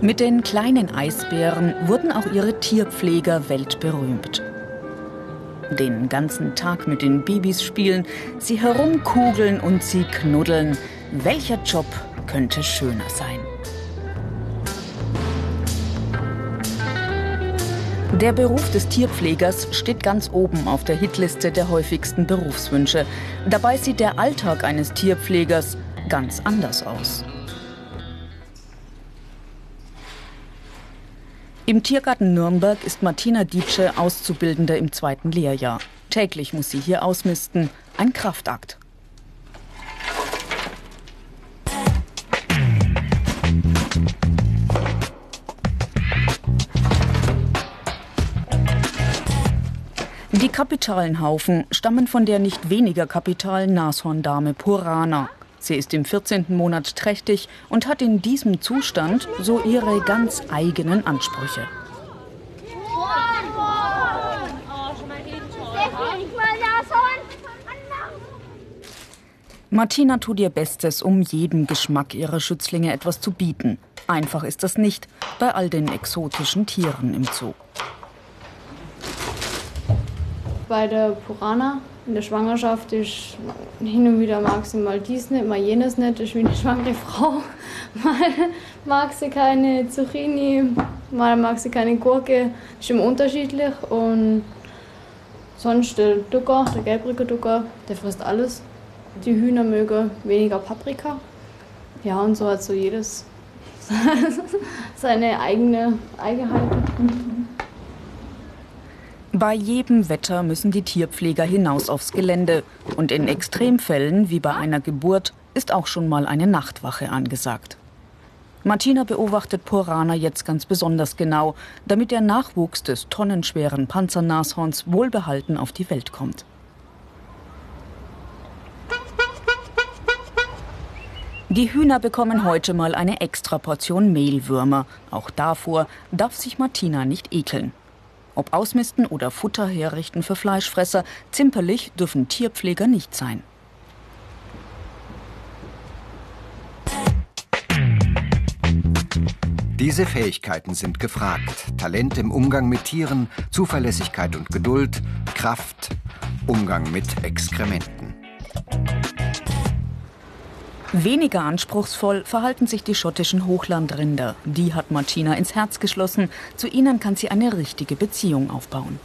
Mit den kleinen Eisbären wurden auch ihre Tierpfleger weltberühmt. Den ganzen Tag mit den Babys spielen, sie herumkugeln und sie knuddeln. Welcher Job könnte schöner sein? Der Beruf des Tierpflegers steht ganz oben auf der Hitliste der häufigsten Berufswünsche. Dabei sieht der Alltag eines Tierpflegers ganz anders aus. Im Tiergarten Nürnberg ist Martina Dietsche Auszubildende im zweiten Lehrjahr. Täglich muss sie hier ausmisten. Ein Kraftakt. Die kapitalen Haufen stammen von der nicht weniger kapitalen Nashorndame Purana. Sie ist im 14. Monat trächtig und hat in diesem Zustand so ihre ganz eigenen Ansprüche. Martina tut ihr Bestes, um jedem Geschmack ihrer Schützlinge etwas zu bieten. Einfach ist das nicht bei all den exotischen Tieren im Zoo. Bei der Purana in der Schwangerschaft ist hin und wieder mag sie mal dies nicht, mal jenes nicht. Das ist wie eine schwangere Frau. Mal mag sie keine Zucchini, mal mag sie keine Gurke. Das ist immer unterschiedlich. Und sonst der Ducker, der gelbrige Ducker, der frisst alles. Die Hühner mögen weniger Paprika. Ja, und so hat so jedes seine eigene Eigenheit. Bei jedem Wetter müssen die Tierpfleger hinaus aufs Gelände. Und in Extremfällen, wie bei einer Geburt, ist auch schon mal eine Nachtwache angesagt. Martina beobachtet Purana jetzt ganz besonders genau, damit der Nachwuchs des tonnenschweren Panzernashorns wohlbehalten auf die Welt kommt. Die Hühner bekommen heute mal eine extra Portion Mehlwürmer. Auch davor darf sich Martina nicht ekeln. Ob ausmisten oder Futter herrichten für Fleischfresser, zimperlich dürfen Tierpfleger nicht sein. Diese Fähigkeiten sind gefragt. Talent im Umgang mit Tieren, Zuverlässigkeit und Geduld, Kraft, Umgang mit Exkrementen. Weniger anspruchsvoll verhalten sich die schottischen Hochlandrinder. Die hat Martina ins Herz geschlossen. Zu ihnen kann sie eine richtige Beziehung aufbauen.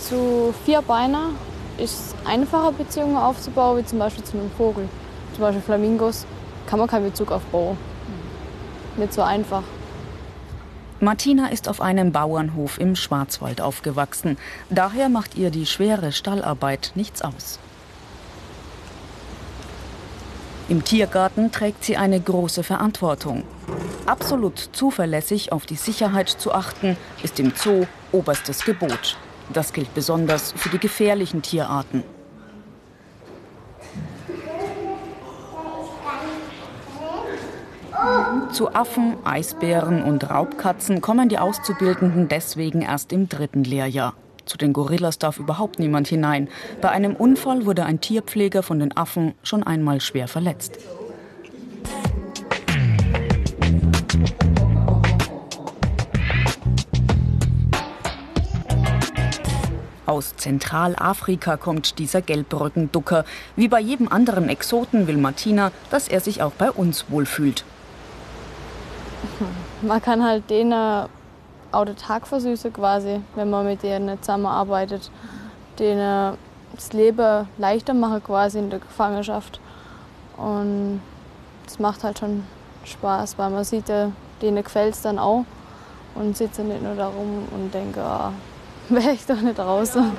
Zu Vierbeiner ist einfacher Beziehungen aufzubauen, wie zum Beispiel zu einem Vogel. Zum Beispiel Flamingos kann man keinen Bezug aufbauen. Nicht so einfach. Martina ist auf einem Bauernhof im Schwarzwald aufgewachsen. Daher macht ihr die schwere Stallarbeit nichts aus. Im Tiergarten trägt sie eine große Verantwortung. Absolut zuverlässig auf die Sicherheit zu achten, ist im Zoo oberstes Gebot. Das gilt besonders für die gefährlichen Tierarten. Zu Affen, Eisbären und Raubkatzen kommen die Auszubildenden deswegen erst im dritten Lehrjahr. Zu den Gorillas darf überhaupt niemand hinein. Bei einem Unfall wurde ein Tierpfleger von den Affen schon einmal schwer verletzt. Aus Zentralafrika kommt dieser Gelbrückenducker. Wie bei jedem anderen Exoten will Martina, dass er sich auch bei uns wohlfühlt. Man kann halt denen auch den Tag versüßen quasi, wenn man mit denen zusammenarbeitet. Denen das Leben leichter machen quasi in der Gefangenschaft. Und es macht halt schon Spaß, weil man sieht, denen gefällt es dann auch und sitzt nicht nur da rum und denkt, oh, wäre ich doch nicht draußen.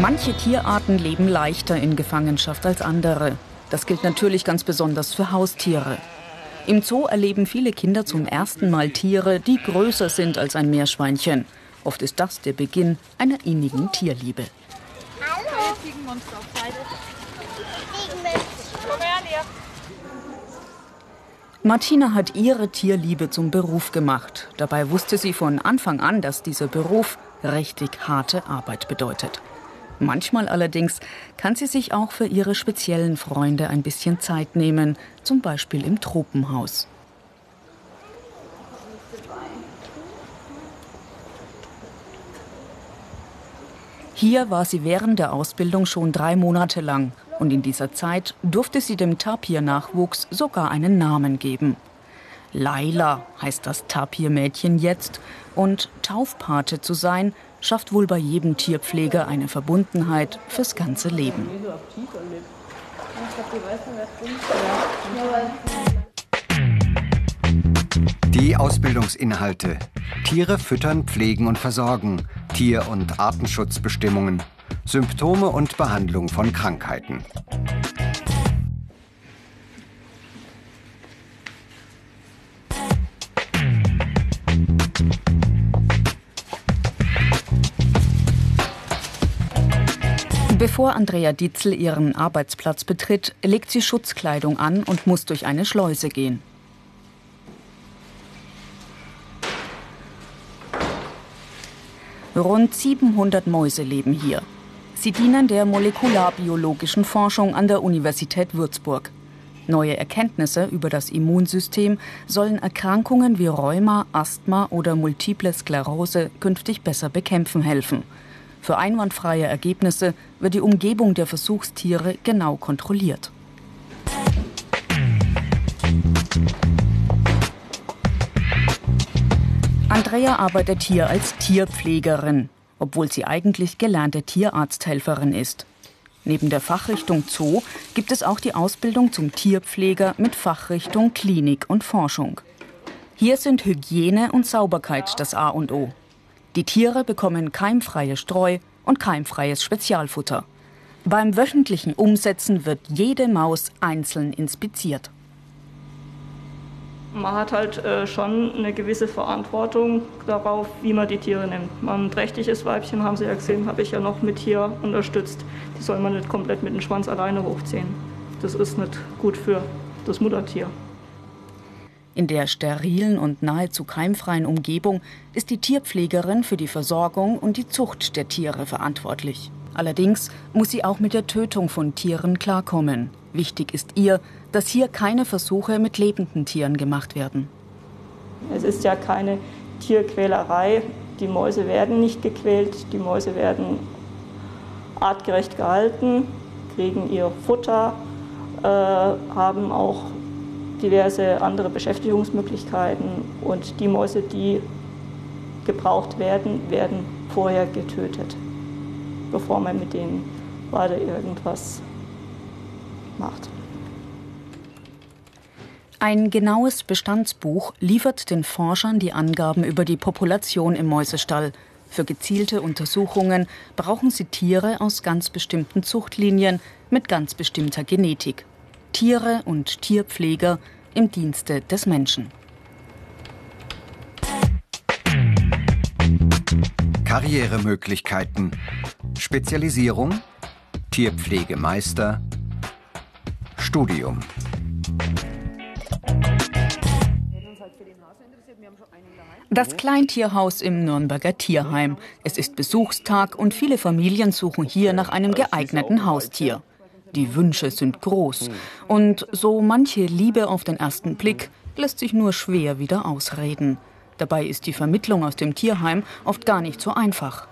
Manche Tierarten leben leichter in Gefangenschaft als andere. Das gilt natürlich ganz besonders für Haustiere. Im Zoo erleben viele Kinder zum ersten Mal Tiere, die größer sind als ein Meerschweinchen. Oft ist das der Beginn einer innigen Tierliebe. Hallo. Martina hat ihre Tierliebe zum Beruf gemacht. Dabei wusste sie von Anfang an, dass dieser Beruf richtig harte Arbeit bedeutet. Manchmal allerdings kann sie sich auch für ihre speziellen Freunde ein bisschen Zeit nehmen, zum Beispiel im Tropenhaus. Hier war sie während der Ausbildung schon drei Monate lang und in dieser Zeit durfte sie dem Tapir-Nachwuchs sogar einen Namen geben. Laila heißt das Tapirmädchen jetzt und Taufpate zu sein, schafft wohl bei jedem Tierpfleger eine Verbundenheit fürs ganze Leben. Die Ausbildungsinhalte. Tiere füttern, pflegen und versorgen. Tier- und Artenschutzbestimmungen. Symptome und Behandlung von Krankheiten. Bevor Andrea Dietzel ihren Arbeitsplatz betritt, legt sie Schutzkleidung an und muss durch eine Schleuse gehen. Rund 700 Mäuse leben hier. Sie dienen der molekularbiologischen Forschung an der Universität Würzburg. Neue Erkenntnisse über das Immunsystem sollen Erkrankungen wie Rheuma, Asthma oder multiple Sklerose künftig besser bekämpfen helfen. Für einwandfreie Ergebnisse wird die Umgebung der Versuchstiere genau kontrolliert. Andrea arbeitet hier als Tierpflegerin, obwohl sie eigentlich gelernte Tierarzthelferin ist. Neben der Fachrichtung Zoo gibt es auch die Ausbildung zum Tierpfleger mit Fachrichtung Klinik und Forschung. Hier sind Hygiene und Sauberkeit das A und O. Die Tiere bekommen keimfreie Streu und keimfreies Spezialfutter. Beim wöchentlichen Umsetzen wird jede Maus einzeln inspiziert. Man hat halt äh, schon eine gewisse Verantwortung darauf, wie man die Tiere nimmt. ein trächtiges Weibchen, haben Sie ja gesehen, habe ich ja noch mit hier unterstützt. Die soll man nicht komplett mit dem Schwanz alleine hochziehen. Das ist nicht gut für das Muttertier. In der sterilen und nahezu keimfreien Umgebung ist die Tierpflegerin für die Versorgung und die Zucht der Tiere verantwortlich. Allerdings muss sie auch mit der Tötung von Tieren klarkommen. Wichtig ist ihr, dass hier keine Versuche mit lebenden Tieren gemacht werden. Es ist ja keine Tierquälerei. Die Mäuse werden nicht gequält, die Mäuse werden artgerecht gehalten, kriegen ihr Futter, äh, haben auch diverse andere Beschäftigungsmöglichkeiten und die Mäuse, die gebraucht werden, werden vorher getötet, bevor man mit denen weiter irgendwas macht. Ein genaues Bestandsbuch liefert den Forschern die Angaben über die Population im Mäusestall. Für gezielte Untersuchungen brauchen sie Tiere aus ganz bestimmten Zuchtlinien mit ganz bestimmter Genetik. Tiere und Tierpfleger im Dienste des Menschen. Karrieremöglichkeiten. Spezialisierung. Tierpflegemeister. Studium. Das Kleintierhaus im Nürnberger Tierheim. Es ist Besuchstag und viele Familien suchen hier nach einem geeigneten Haustier. Die Wünsche sind groß. Und so manche Liebe auf den ersten Blick lässt sich nur schwer wieder ausreden. Dabei ist die Vermittlung aus dem Tierheim oft gar nicht so einfach.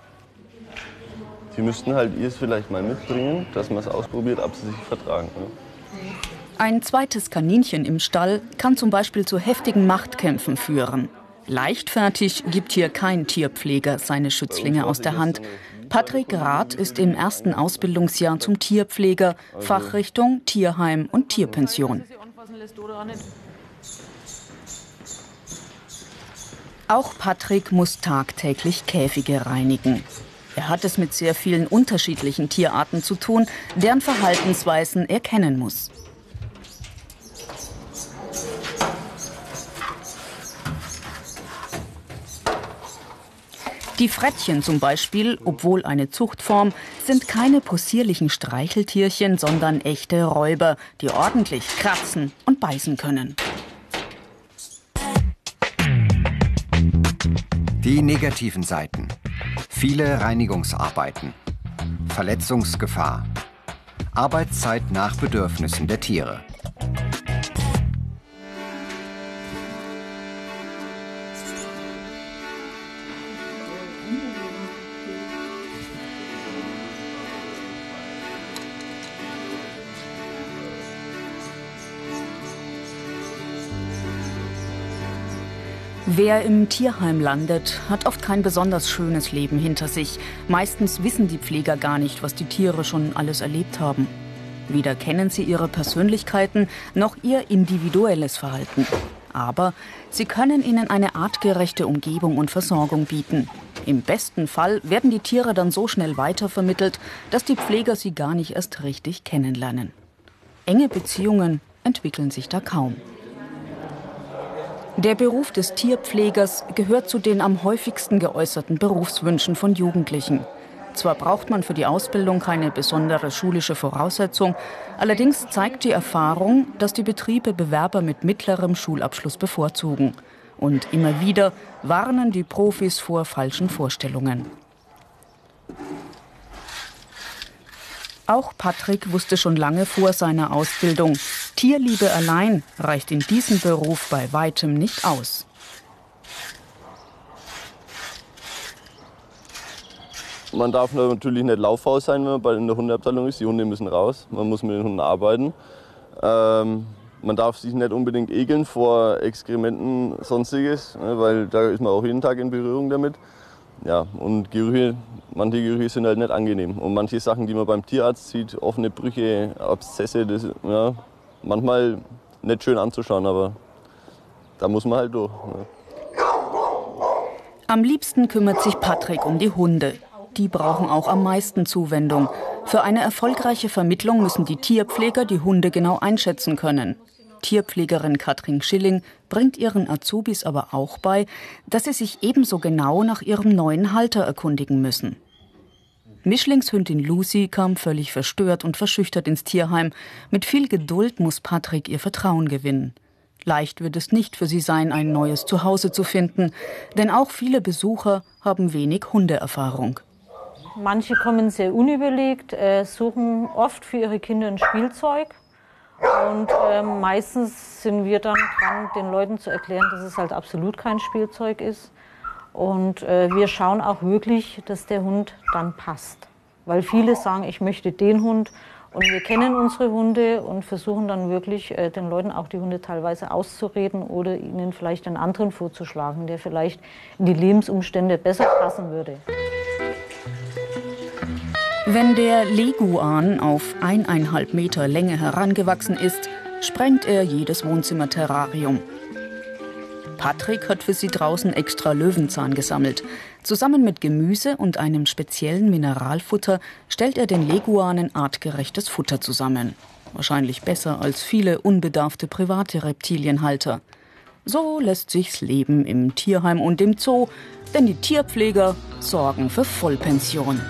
Sie müssten halt ihr es vielleicht mal mitbringen, dass man es ausprobiert, ob sie sich vertragen. Ne? Ein zweites Kaninchen im Stall kann zum Beispiel zu heftigen Machtkämpfen führen. Leichtfertig gibt hier kein Tierpfleger seine Schützlinge aus der Hand. Patrick Rath ist im ersten Ausbildungsjahr zum Tierpfleger, Fachrichtung Tierheim und Tierpension. Auch Patrick muss tagtäglich Käfige reinigen. Er hat es mit sehr vielen unterschiedlichen Tierarten zu tun, deren Verhaltensweisen er kennen muss. Die Frettchen zum Beispiel, obwohl eine Zuchtform, sind keine possierlichen Streicheltierchen, sondern echte Räuber, die ordentlich kratzen und beißen können. Die negativen Seiten. Viele Reinigungsarbeiten. Verletzungsgefahr. Arbeitszeit nach Bedürfnissen der Tiere. Wer im Tierheim landet, hat oft kein besonders schönes Leben hinter sich. Meistens wissen die Pfleger gar nicht, was die Tiere schon alles erlebt haben. Weder kennen sie ihre Persönlichkeiten noch ihr individuelles Verhalten. Aber sie können ihnen eine artgerechte Umgebung und Versorgung bieten. Im besten Fall werden die Tiere dann so schnell weitervermittelt, dass die Pfleger sie gar nicht erst richtig kennenlernen. Enge Beziehungen entwickeln sich da kaum. Der Beruf des Tierpflegers gehört zu den am häufigsten geäußerten Berufswünschen von Jugendlichen. Zwar braucht man für die Ausbildung keine besondere schulische Voraussetzung, allerdings zeigt die Erfahrung, dass die Betriebe Bewerber mit mittlerem Schulabschluss bevorzugen. Und immer wieder warnen die Profis vor falschen Vorstellungen. Auch Patrick wusste schon lange vor seiner Ausbildung, Tierliebe allein reicht in diesem Beruf bei weitem nicht aus. Man darf natürlich nicht laufhaus sein, wenn man bei der Hundeabteilung ist. Die Hunde müssen raus, man muss mit den Hunden arbeiten. Ähm, man darf sich nicht unbedingt ekeln vor Exkrementen, sonstiges, ne, weil da ist man auch jeden Tag in Berührung damit. Ja, und Gerüche, manche Gerüche sind halt nicht angenehm. Und manche Sachen, die man beim Tierarzt sieht, offene Brüche, Abszesse, das ja, manchmal nicht schön anzuschauen, aber da muss man halt durch. Ne. Am liebsten kümmert sich Patrick um die Hunde. Die brauchen auch am meisten Zuwendung. Für eine erfolgreiche Vermittlung müssen die Tierpfleger die Hunde genau einschätzen können. Tierpflegerin Katrin Schilling bringt ihren Azubis aber auch bei, dass sie sich ebenso genau nach ihrem neuen Halter erkundigen müssen. Mischlingshündin Lucy kam völlig verstört und verschüchtert ins Tierheim. Mit viel Geduld muss Patrick ihr Vertrauen gewinnen. Leicht wird es nicht für sie sein, ein neues Zuhause zu finden, denn auch viele Besucher haben wenig Hundeerfahrung. Manche kommen sehr unüberlegt, äh, suchen oft für ihre Kinder ein Spielzeug und äh, meistens sind wir dann dran, den Leuten zu erklären, dass es halt absolut kein Spielzeug ist. Und äh, wir schauen auch wirklich, dass der Hund dann passt. Weil viele sagen, ich möchte den Hund. Und wir kennen unsere Hunde und versuchen dann wirklich äh, den Leuten auch die Hunde teilweise auszureden oder ihnen vielleicht einen anderen vorzuschlagen, der vielleicht in die Lebensumstände besser passen würde. Wenn der Leguan auf eineinhalb Meter Länge herangewachsen ist, sprengt er jedes Wohnzimmerterrarium. Patrick hat für sie draußen extra Löwenzahn gesammelt. Zusammen mit Gemüse und einem speziellen Mineralfutter stellt er den Leguanen artgerechtes Futter zusammen. Wahrscheinlich besser als viele unbedarfte private Reptilienhalter. So lässt sich's leben im Tierheim und im Zoo, denn die Tierpfleger sorgen für Vollpension.